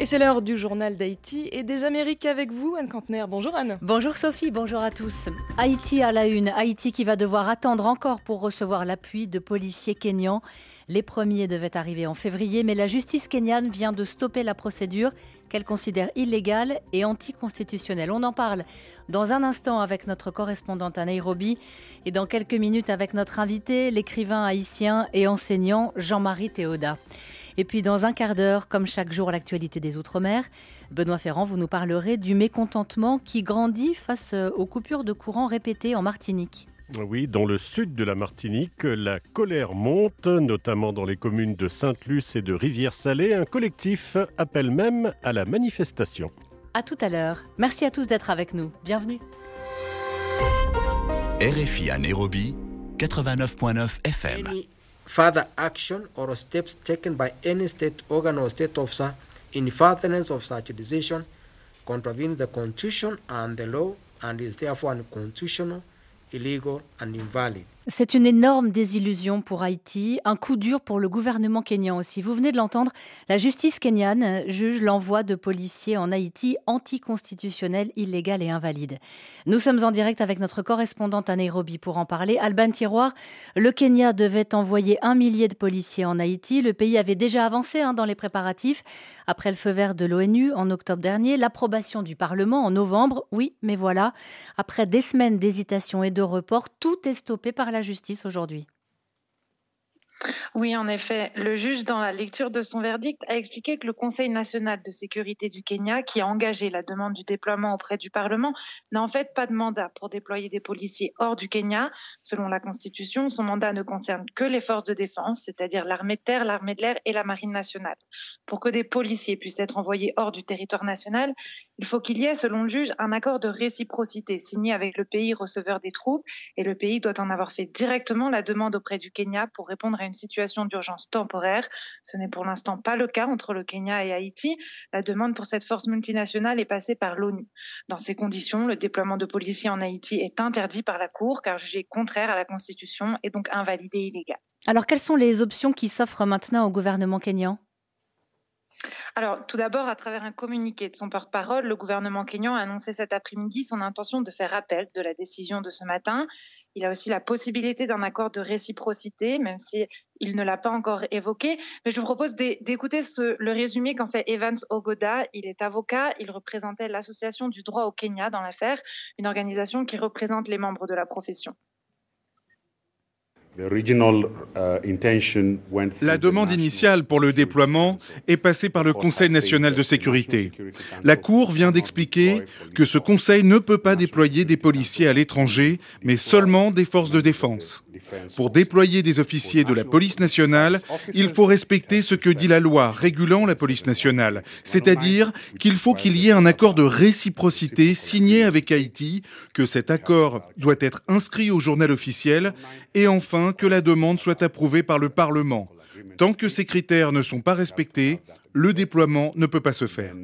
Et c'est l'heure du journal d'Haïti et des Amériques avec vous, Anne Cantner. Bonjour Anne. Bonjour Sophie, bonjour à tous. Haïti à la une. Haïti qui va devoir attendre encore pour recevoir l'appui de policiers kényans. Les premiers devaient arriver en février, mais la justice kenyane vient de stopper la procédure qu'elle considère illégale et anticonstitutionnelle. On en parle dans un instant avec notre correspondante à Nairobi et dans quelques minutes avec notre invité, l'écrivain haïtien et enseignant Jean-Marie Théoda. Et puis dans un quart d'heure, comme chaque jour, l'actualité des Outre-mer. Benoît Ferrand, vous nous parlerez du mécontentement qui grandit face euh, aux coupures de courant répétées en Martinique. Oui, dans le sud de la Martinique, la colère monte, notamment dans les communes de Sainte-Luce et de Rivière-Salée. Un collectif appelle même à la manifestation. À tout à l'heure. Merci à tous d'être avec nous. Bienvenue. RFI à Nairobi, 89.9 FM. Further action or steps taken by any state organ or state officer in furtherance of such decision contravenes the constitution and the law and is therefore unconstitutional, illegal and invalid. C'est une énorme désillusion pour Haïti, un coup dur pour le gouvernement kényan aussi. Vous venez de l'entendre, la justice kenyane juge l'envoi de policiers en Haïti anticonstitutionnel, illégal et invalide. Nous sommes en direct avec notre correspondante à Nairobi pour en parler. Alban Tiroir, le Kenya devait envoyer un millier de policiers en Haïti. Le pays avait déjà avancé hein, dans les préparatifs. Après le feu vert de l'ONU en octobre dernier, l'approbation du Parlement en novembre, oui, mais voilà, après des semaines d'hésitation et de report, tout est stoppé par justice aujourd'hui. Oui, en effet, le juge, dans la lecture de son verdict, a expliqué que le Conseil national de sécurité du Kenya, qui a engagé la demande du déploiement auprès du Parlement, n'a en fait pas de mandat pour déployer des policiers hors du Kenya. Selon la Constitution, son mandat ne concerne que les forces de défense, c'est-à-dire l'armée de terre, l'armée de l'air et la marine nationale. Pour que des policiers puissent être envoyés hors du territoire national, il faut qu'il y ait, selon le juge, un accord de réciprocité signé avec le pays receveur des troupes, et le pays doit en avoir fait directement la demande auprès du Kenya pour répondre à une situation d'urgence temporaire. Ce n'est pour l'instant pas le cas entre le Kenya et Haïti. La demande pour cette force multinationale est passée par l'ONU. Dans ces conditions, le déploiement de policiers en Haïti est interdit par la Cour car jugé contraire à la Constitution et donc invalidé et illégal. Alors quelles sont les options qui s'offrent maintenant au gouvernement kényan alors, tout d'abord, à travers un communiqué de son porte-parole, le gouvernement kényan a annoncé cet après-midi son intention de faire appel de la décision de ce matin. Il a aussi la possibilité d'un accord de réciprocité, même si ne l'a pas encore évoqué. Mais je vous propose d'écouter le résumé qu'en fait Evans Ogoda. Il est avocat, il représentait l'association du droit au Kenya dans l'affaire, une organisation qui représente les membres de la profession. Uh, la demande initiale pour le déploiement est passée par le Conseil national de sécurité. La Cour vient d'expliquer que ce Conseil ne peut pas déployer des policiers à l'étranger, mais seulement des forces de défense. Pour déployer des officiers de la police nationale, il faut respecter ce que dit la loi régulant la police nationale, c'est-à-dire qu'il faut qu'il y ait un accord de réciprocité signé avec Haïti, que cet accord doit être inscrit au journal officiel, et enfin que la demande soit approuvée par le Parlement. Tant que ces critères ne sont pas respectés, le déploiement ne peut pas se faire.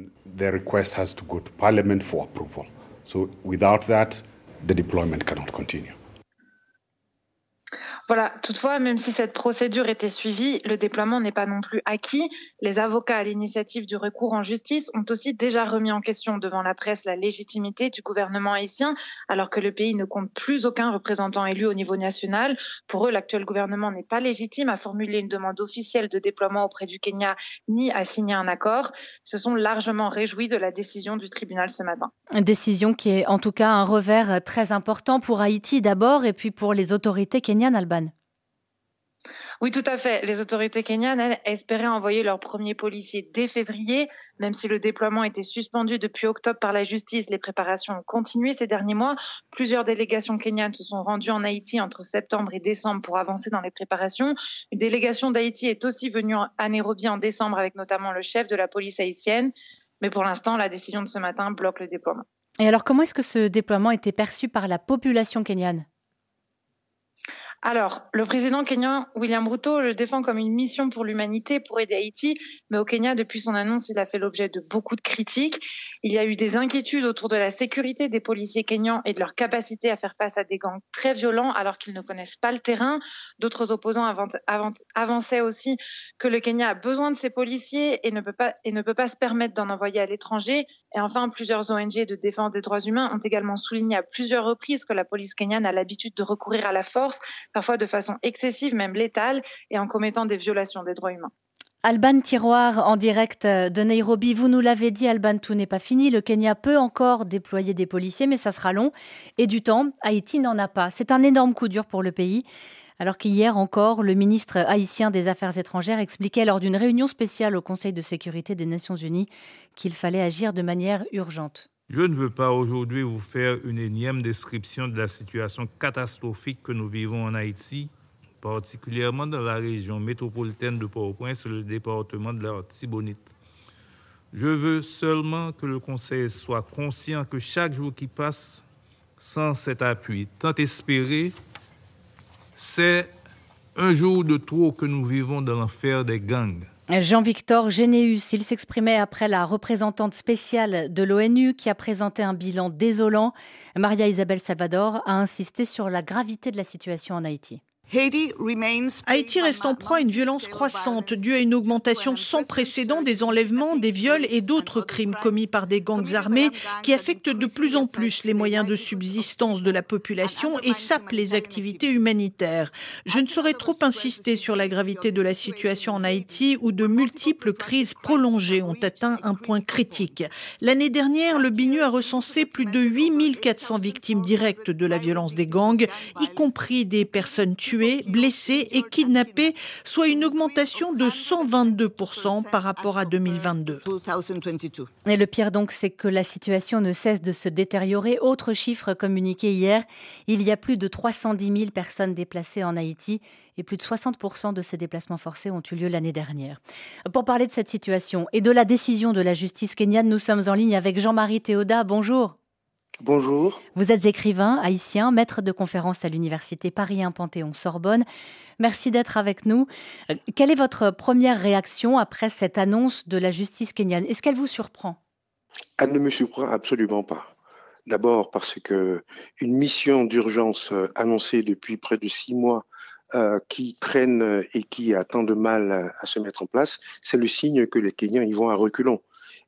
Voilà, toutefois, même si cette procédure était suivie, le déploiement n'est pas non plus acquis. Les avocats à l'initiative du recours en justice ont aussi déjà remis en question devant la presse la légitimité du gouvernement haïtien, alors que le pays ne compte plus aucun représentant élu au niveau national. Pour eux, l'actuel gouvernement n'est pas légitime à formuler une demande officielle de déploiement auprès du Kenya ni à signer un accord. Se sont largement réjouis de la décision du tribunal ce matin. Une décision qui est en tout cas un revers très important pour Haïti d'abord et puis pour les autorités kenyanes, Alban. Oui, tout à fait. Les autorités kenyanes, elles, espéraient envoyer leurs premiers policiers dès février, même si le déploiement était suspendu depuis octobre par la justice. Les préparations ont continué ces derniers mois. Plusieurs délégations kenyanes se sont rendues en Haïti entre septembre et décembre pour avancer dans les préparations. Une délégation d'Haïti est aussi venue à Nairobi en décembre avec notamment le chef de la police haïtienne. Mais pour l'instant, la décision de ce matin bloque le déploiement. Et alors, comment est-ce que ce déploiement était perçu par la population kenyane? Alors, le président kenyan William Ruto le défend comme une mission pour l'humanité, pour aider Haïti, mais au Kenya, depuis son annonce, il a fait l'objet de beaucoup de critiques. Il y a eu des inquiétudes autour de la sécurité des policiers kenyans et de leur capacité à faire face à des gangs très violents alors qu'ils ne connaissent pas le terrain. D'autres opposants avançaient aussi que le Kenya a besoin de ses policiers et ne peut pas, et ne peut pas se permettre d'en envoyer à l'étranger. Et enfin, plusieurs ONG de défense des droits humains ont également souligné à plusieurs reprises que la police kenyane a l'habitude de recourir à la force parfois de façon excessive, même létale, et en commettant des violations des droits humains. Alban Tiroir en direct de Nairobi. Vous nous l'avez dit, Alban, tout n'est pas fini. Le Kenya peut encore déployer des policiers, mais ça sera long. Et du temps, Haïti n'en a pas. C'est un énorme coup dur pour le pays. Alors qu'hier encore, le ministre haïtien des Affaires étrangères expliquait lors d'une réunion spéciale au Conseil de sécurité des Nations Unies qu'il fallait agir de manière urgente. Je ne veux pas aujourd'hui vous faire une énième description de la situation catastrophique que nous vivons en Haïti, particulièrement dans la région métropolitaine de Port-au-Prince le département de la Tibonite. Je veux seulement que le Conseil soit conscient que chaque jour qui passe sans cet appui, tant espéré, c'est un jour de trop que nous vivons dans l'enfer des gangs. Jean-Victor Généus, il s'exprimait après la représentante spéciale de l'ONU qui a présenté un bilan désolant. Maria Isabelle Salvador a insisté sur la gravité de la situation en Haïti. Haïti reste en proie à une violence croissante due à une augmentation sans précédent des enlèvements, des viols et d'autres crimes commis par des gangs armés qui affectent de plus en plus les moyens de subsistance de la population et sapent les activités humanitaires. Je ne saurais trop insister sur la gravité de la situation en Haïti où de multiples crises prolongées ont atteint un point critique. L'année dernière, le BINU a recensé plus de 8400 victimes directes de la violence des gangs, y compris des personnes tuées blessés et kidnappés, soit une augmentation de 122% par rapport à 2022. Et le pire donc, c'est que la situation ne cesse de se détériorer. Autre chiffre communiqué hier, il y a plus de 310 000 personnes déplacées en Haïti et plus de 60% de ces déplacements forcés ont eu lieu l'année dernière. Pour parler de cette situation et de la décision de la justice kenyane, nous sommes en ligne avec Jean-Marie Théoda. Bonjour. Bonjour. Vous êtes écrivain haïtien, maître de conférence à l'université Paris 1 Panthéon Sorbonne. Merci d'être avec nous. Euh, quelle est votre première réaction après cette annonce de la justice kenyane? Est-ce qu'elle vous surprend? Elle ne me surprend absolument pas. D'abord parce que une mission d'urgence euh, annoncée depuis près de six mois euh, qui traîne et qui a tant de mal à se mettre en place, c'est le signe que les Kenyans y vont à reculons.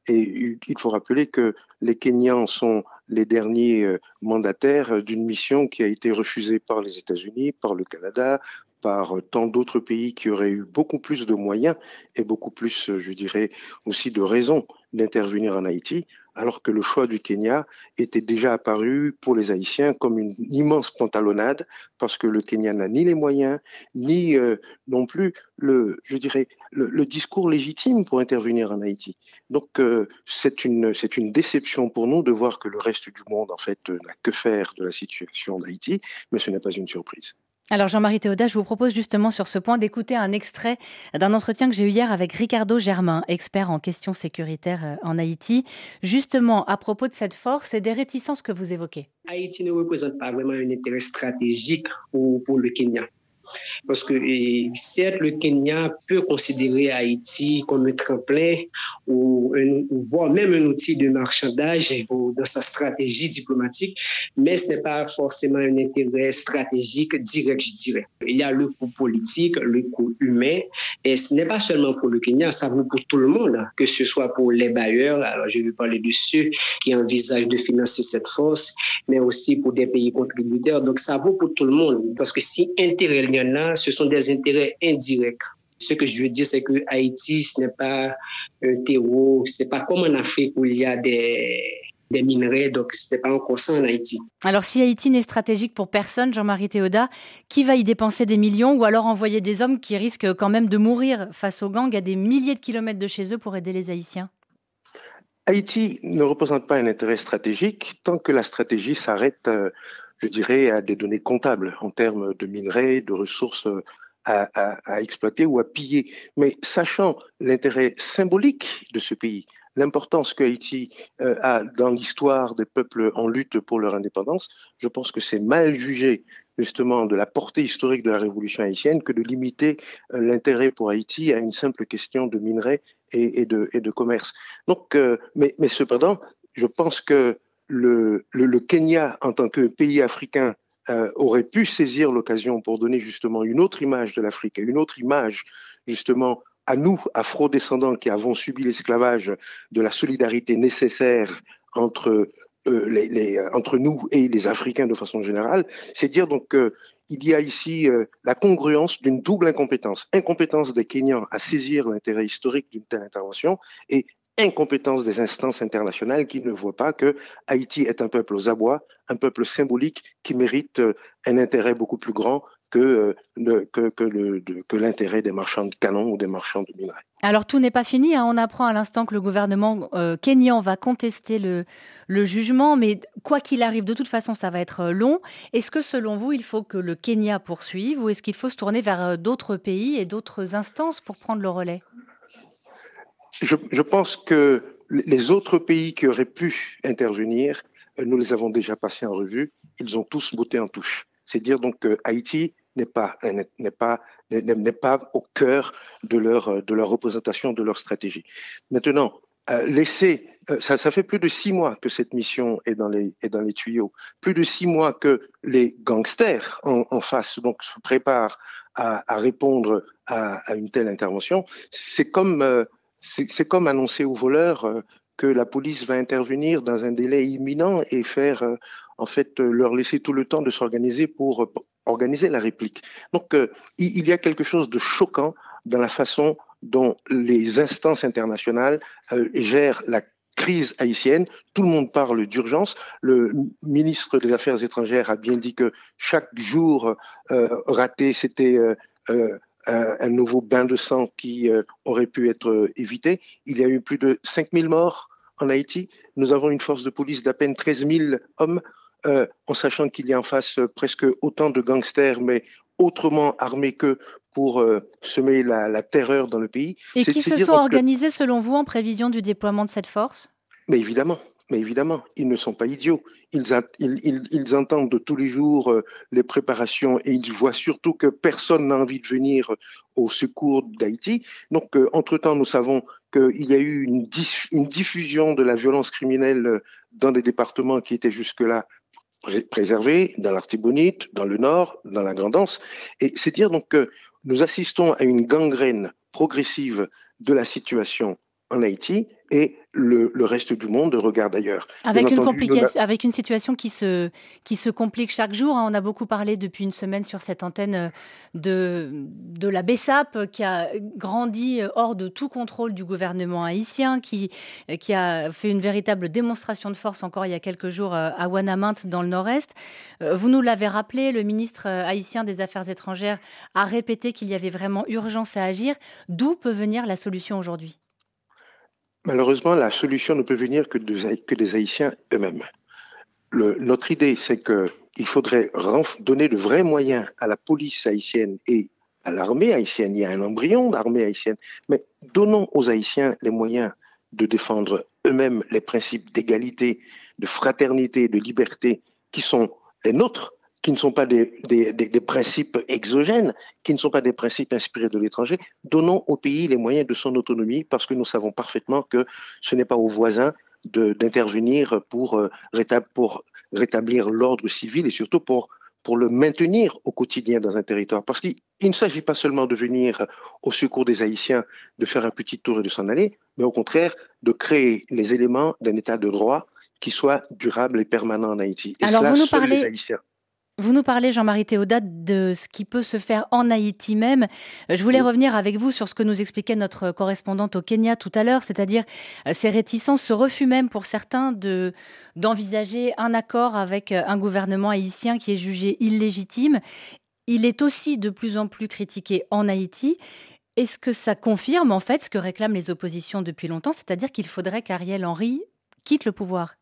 Et il faut rappeler que les Kenyans sont les derniers euh, mandataires d'une mission qui a été refusée par les États-Unis, par le Canada, par euh, tant d'autres pays qui auraient eu beaucoup plus de moyens et beaucoup plus, euh, je dirais, aussi de raisons d'intervenir en Haïti alors que le choix du Kenya était déjà apparu pour les Haïtiens comme une immense pantalonnade, parce que le Kenya n'a ni les moyens, ni euh, non plus le, je dirais, le, discours légitime pour intervenir en Haïti. Donc euh, c'est une, c'est une déception pour nous de voir que le reste du monde, en fait, n'a que faire de la situation d'Haïti, mais ce n'est pas une surprise. Alors Jean-Marie Théoda, je vous propose justement sur ce point d'écouter un extrait d'un entretien que j'ai eu hier avec Ricardo Germain, expert en questions sécuritaires euh, en Haïti, justement à propos de cette force et des réticences que vous évoquez. Haïti ne représente pas vraiment un intérêt stratégique pour, pour le Kenya. Parce que certes, le Kenya peut considérer Haïti comme un tremplin ou, voire même un outil de marchandage dans sa stratégie diplomatique, mais ce n'est pas forcément un intérêt stratégique direct, je dirais. Il y a le coût politique, le coût humain, et ce n'est pas seulement pour le Kenya, ça vaut pour tout le monde, que ce soit pour les bailleurs, alors je vais parler de ceux qui envisagent de financer cette force, mais aussi pour des pays contributeurs. Donc ça vaut pour tout le monde, parce que si intérêt il y en a, ce sont des intérêts indirects. Ce que je veux dire, c'est que Haïti, ce n'est pas un terreau, c'est pas comme en Afrique où il y a des, des minerais, donc ce n'est pas encore ça en Haïti. Alors si Haïti n'est stratégique pour personne, Jean-Marie Théoda, qui va y dépenser des millions ou alors envoyer des hommes qui risquent quand même de mourir face aux gangs à des milliers de kilomètres de chez eux pour aider les Haïtiens? Haïti ne représente pas un intérêt stratégique tant que la stratégie s'arrête euh, je dirais, à des données comptables en termes de minerais, de ressources euh, à, exploiter ou à piller. Mais sachant l'intérêt symbolique de ce pays, l'importance que Haïti euh, a dans l'histoire des peuples en lutte pour leur indépendance, je pense que c'est mal jugé justement de la portée historique de la révolution haïtienne que de limiter euh, l'intérêt pour Haïti à une simple question de minerais et, de, commerce. Donc, euh, mais, cependant, je pense que le, Kenya, en tant que pays africain, euh, aurait pu saisir l'occasion pour donner justement une autre image de l'Afrique, une autre image justement à nous, afro-descendants qui avons subi l'esclavage, de la solidarité nécessaire entre euh, euh, nous et les Africains de façon générale, c'est dire donc qu'il y a ici la congruence d'une double incompétence. Incompétence des Kenyans à saisir l'intérêt historique d'une telle intervention et incompétence des instances internationales qui ne voient pas que Haïti est un peuple aux abois, un peuple symbolique qui mérite un intérêt beaucoup plus grand que, que, l'intérêt des marchands de canons ou des marchands de minerais. Alors tout n'est pas fini. Hein. On apprend à l'instant que le gouvernement euh, kényan va contester le, le jugement, mais quoi qu'il arrive, de toute façon, ça va être euh, long. Est-ce que selon vous, il faut que le Kenya poursuive ou est-ce qu'il faut se tourner vers euh, d'autres pays et d'autres instances pour prendre le relais? Je, pense que les autres pays qui auraient pu intervenir, nous les avons déjà passés en revue. Ils ont tous botté en touche. C'est dire donc que Haïti n'est pas, n'est pas, n'est pas au cœur de leur, de leur représentation, de leur stratégie. Maintenant, euh, laisser, euh, ça, fait plus de six mois que cette mission est dans les, est dans les tuyaux, plus de six mois que les gangsters en, face donc se préparent à, répondre à, une telle intervention. C'est comme, euh, c'est comme annoncer aux voleurs euh, que la police va intervenir dans un délai imminent et faire en fait leur laisser tout le temps de s'organiser pour organiser la réplique. Donc, euh, il y a quelque chose de choquant dans la façon dont les instances internationales euh, gèrent la crise haïtienne. Tout le monde parle d'urgence. Le ministre des Affaires étrangères a bien dit que chaque jour euh, raté, c'était un, nouveau bain de sang qui aurait pu être évité. Il y a eu plus de 5000 morts en Haïti. Nous avons une force de police d'à peine 13 000 hommes. Euh, en sachant qu'il y a en face euh, presque autant de gangsters, mais autrement armés que pour euh, semer la, terreur dans le pays. Et qui se sont organisés selon vous en prévision du déploiement de cette force? Mais évidemment, mais évidemment, ils ne sont pas idiots. Ils, entendent de tous les jours les préparations et ils voient surtout que personne n'a envie de venir au secours d'Haïti. Donc, entre-temps, nous savons qu'il y a eu une, une, diffusion de la violence criminelle dans des départements qui étaient jusque-là préservés dans l'Artibonite, dans le Nord, dans la Grandance. Et c'est dire donc que nous assistons à une gangrène progressive de la situation en Haïti et le, reste du monde regarde ailleurs. Avec une, complication, avec une situation qui se, qui se complique chaque jour. Hein. On a beaucoup parlé depuis une semaine sur cette antenne euh, de, de la BESAP qui a grandi euh, hors de tout contrôle du gouvernement haïtien, qui, euh, qui a fait une véritable démonstration de force encore il y a quelques jours à Wanamint dans le nord-est. Vous nous l'avez rappelé, le ministre haïtien des Affaires étrangères a répété qu'il y avait vraiment urgence à agir. D'où peut venir la solution aujourd'hui? Malheureusement, la solution ne peut venir que, des Haïtiens eux-mêmes. notre idée, c'est qu'il faudrait donner de vrais moyens à la police haïtienne et à l'armée haïtienne. Il y a un embryon d'armée haïtienne, mais donnons aux Haïtiens les moyens de défendre eux-mêmes les principes d'égalité, de fraternité, de liberté qui sont les nôtres qui ne sont pas des, des, des, principes exogènes, qui ne sont pas des principes inspirés de l'étranger, donnons au pays les moyens de son autonomie parce que nous savons parfaitement que ce n'est pas aux voisins d'intervenir pour, euh, pour rétablir l'ordre civil et surtout pour, pour le maintenir au quotidien dans un territoire. Parce qu'il ne s'agit pas seulement de venir au secours des Haïtiens, de faire un petit tour et de s'en aller, mais au contraire de créer les éléments d'un état de droit qui soit durable et permanent en Haïti. Et Alors vous nous parlez... les Haïtiens. Vous nous parlez, Jean-Marie Théodat, de ce qui peut se faire en Haïti même. Je voulais revenir avec vous sur ce que nous expliquait notre correspondante au Kenya tout à l'heure, c'est-à-dire euh, ces réticences, ce refus même pour certains de d'envisager un accord avec euh, un gouvernement haïtien qui est jugé illégitime. Il est aussi de plus en plus critiqué en Haïti. Est-ce que ça confirme en fait ce que réclament les oppositions depuis longtemps, c'est-à-dire qu'il faudrait qu'Ariel Henry quitte le pouvoir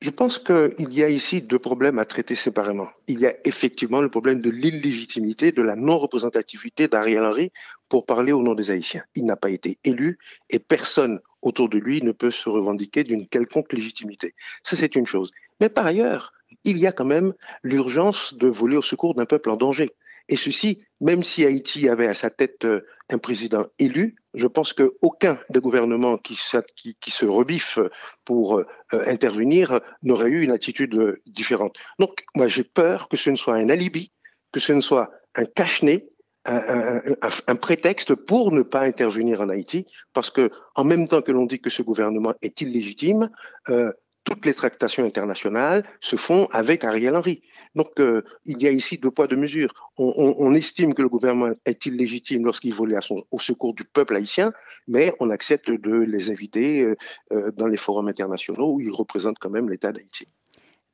je pense qu'il y a ici deux problèmes à traiter séparément. Il y a effectivement le problème de l'illégitimité, de la non-représentativité d'Ariel Henry pour parler au nom des Haïtiens. Il n'a pas été élu et personne autour de lui ne peut se revendiquer d'une quelconque légitimité. Ça, c'est une chose. Mais par ailleurs, il y a quand même l'urgence de voler au secours d'un peuple en danger. Et ceci, même si Haïti avait à sa tête euh, un président élu, je pense qu'aucun des gouvernements qui, se rebiffe pour euh, intervenir n'aurait eu une attitude différente. Donc, moi, j'ai peur que ce ne soit un alibi, que ce ne soit un cache-nez, un, prétexte pour ne pas intervenir en Haïti, parce que en même temps que l'on dit que ce gouvernement est illégitime, euh, toutes les tractations internationales se font avec Ariel Henry. Donc, euh, il y a ici deux poids, deux mesures. On, estime que le gouvernement est illégitime lorsqu'il volait au secours du peuple haïtien, mais on accepte de les inviter euh, euh, dans les forums internationaux où ils représentent quand même l'État d'Haïti.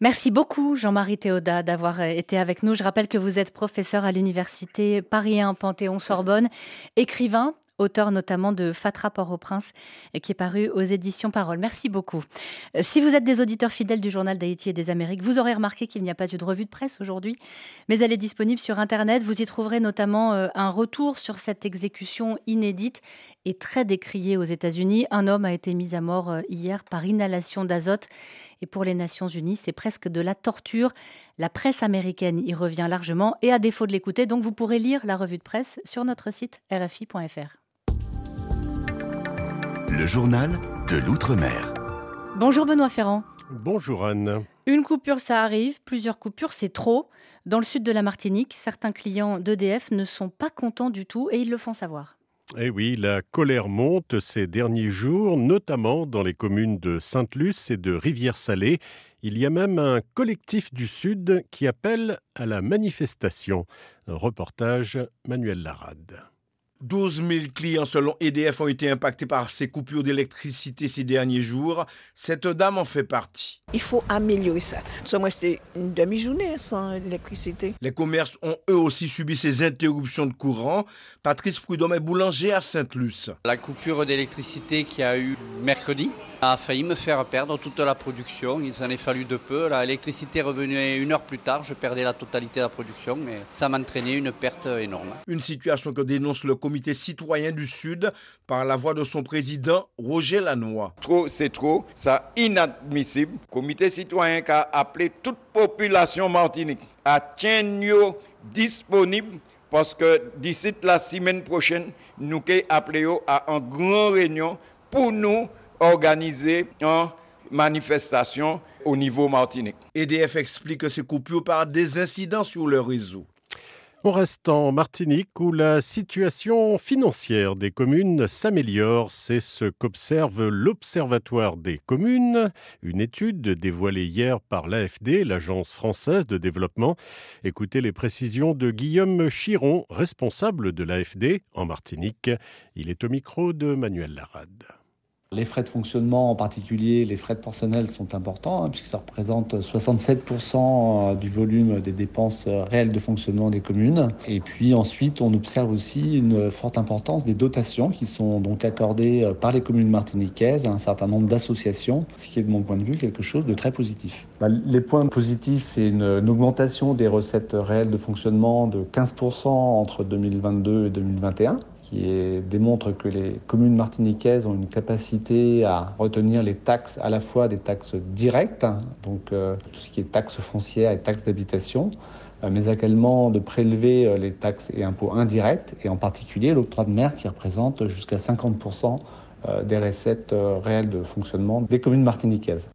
Merci beaucoup Jean-Marie Théoda d'avoir été avec nous. Je rappelle que vous êtes professeur à l'université Paris 1 Panthéon-Sorbonne, écrivain, auteur notamment de Fatra Port-au-Prince, qui est paru aux éditions Parole. Merci beaucoup. Euh, si vous êtes des auditeurs fidèles du journal d'Haïti et des Amériques, vous aurez remarqué qu'il n'y a pas eu de revue de presse aujourd'hui, mais elle est disponible sur Internet. Vous y trouverez notamment euh, un retour sur cette exécution inédite et très décriée aux États-Unis. Un homme a été mis à mort euh, hier par inhalation d'azote. Et pour les Nations Unies, c'est presque de la torture. La presse américaine y revient largement. Et à défaut de l'écouter, donc vous pourrez lire la revue de presse sur notre site rfi.fr. Le journal de l'Outre-mer. Bonjour Benoît Ferrand. Bonjour Anne. Une coupure, ça arrive. Plusieurs coupures, c'est trop. Dans le sud de la Martinique, certains clients d'EDF ne sont pas contents du tout et ils le font savoir. Eh oui, la colère monte ces derniers jours, notamment dans les communes de Sainte-Luce et de Rivière-Salée. Il y a même un collectif du Sud qui appelle à la manifestation. Un reportage Manuel Larade. 12 000 clients selon EDF ont été impactés par ces coupures d'électricité ces derniers jours. Cette dame en fait partie. Il faut améliorer ça. Moi, c'est une demi-journée sans électricité. Les commerces ont eux aussi subi ces interruptions de courant. Patrice Prudhomme est boulanger à Sainte-Luce. La coupure d'électricité qui a eu mercredi a failli me faire perdre toute la production. Il s'en est fallu de peu. L'électricité est revenue une heure plus tard. Je perdais la totalité de la production, mais ça m'a entraîné une perte énorme. Une situation que dénonce le comité citoyen du Sud par la voix de son président Roger Lannoy. Trop, c'est trop. Ça inadmissible. Comité citoyen qui a appelé toute population martinique à tenir disponible parce que d'ici la semaine prochaine, nous allons appeler à une grande réunion pour nous organiser une manifestation au niveau Martinique. EDF explique que ces coupures par des incidents sur le réseau. On reste en Martinique où la situation financière des communes s'améliore. C'est ce qu'observe l'Observatoire des communes, une étude dévoilée hier par l'AFD, l'Agence française de développement. Écoutez les précisions de Guillaume Chiron, responsable de l'AFD en Martinique. Il est au micro de Manuel Larade. Les frais de fonctionnement, en particulier les frais de personnel, sont importants, hein, puisque ça représente 67% euh, du volume des dépenses euh, réelles de fonctionnement des communes. Et puis ensuite, on observe aussi une forte importance des dotations qui sont donc accordées euh, par les communes martiniquaises à un certain nombre d'associations, ce qui est de mon point de vue quelque chose de très positif. Bah, les points positifs, c'est une, une augmentation des recettes réelles de fonctionnement de 15% entre 2022 et 2021 qui démontre que les communes martiniquaises ont une capacité à retenir les taxes à la fois des taxes directes, donc euh, tout ce qui est taxes foncières et taxes d'habitation, euh, mais également de prélever euh, les taxes et impôts indirects, et en particulier l'octroi de mer qui représente jusqu'à 50% des recettes réelles de fonctionnement des communes martiniquaises.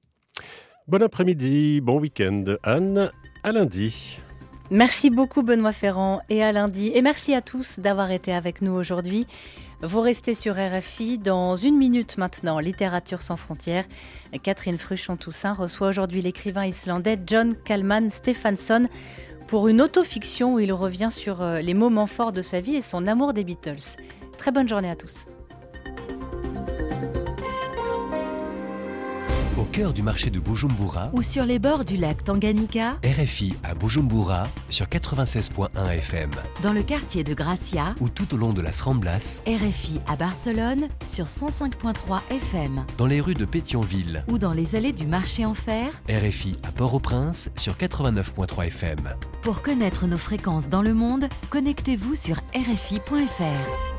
Bon après-midi, bon week-end. Anne, à lundi. Merci beaucoup Benoît Ferrand et à lundi. Et merci à tous d'avoir été avec nous aujourd'hui. Vous restez sur RFI dans une minute maintenant, Littérature sans frontières. Catherine Fruchon-Toussaint reçoit aujourd'hui l'écrivain islandais John Kalman Stephenson pour une autofiction où il revient sur euh, les moments forts de sa vie et son amour des Beatles. Très bonne journée à tous. Cœur du marché de Bujumbura ou sur les bords du lac Tanganyika, RFI à Bujumbura sur 96.1 FM. Dans le quartier de Gracia ou tout au long de las Ramblas, RFI à Barcelone sur 105.3 FM. Dans les rues de Pétionville ou dans les allées du marché en fer, RFI à Port-au-Prince sur 89.3 FM. Pour connaître nos fréquences dans le monde, connectez-vous sur RFI.fr.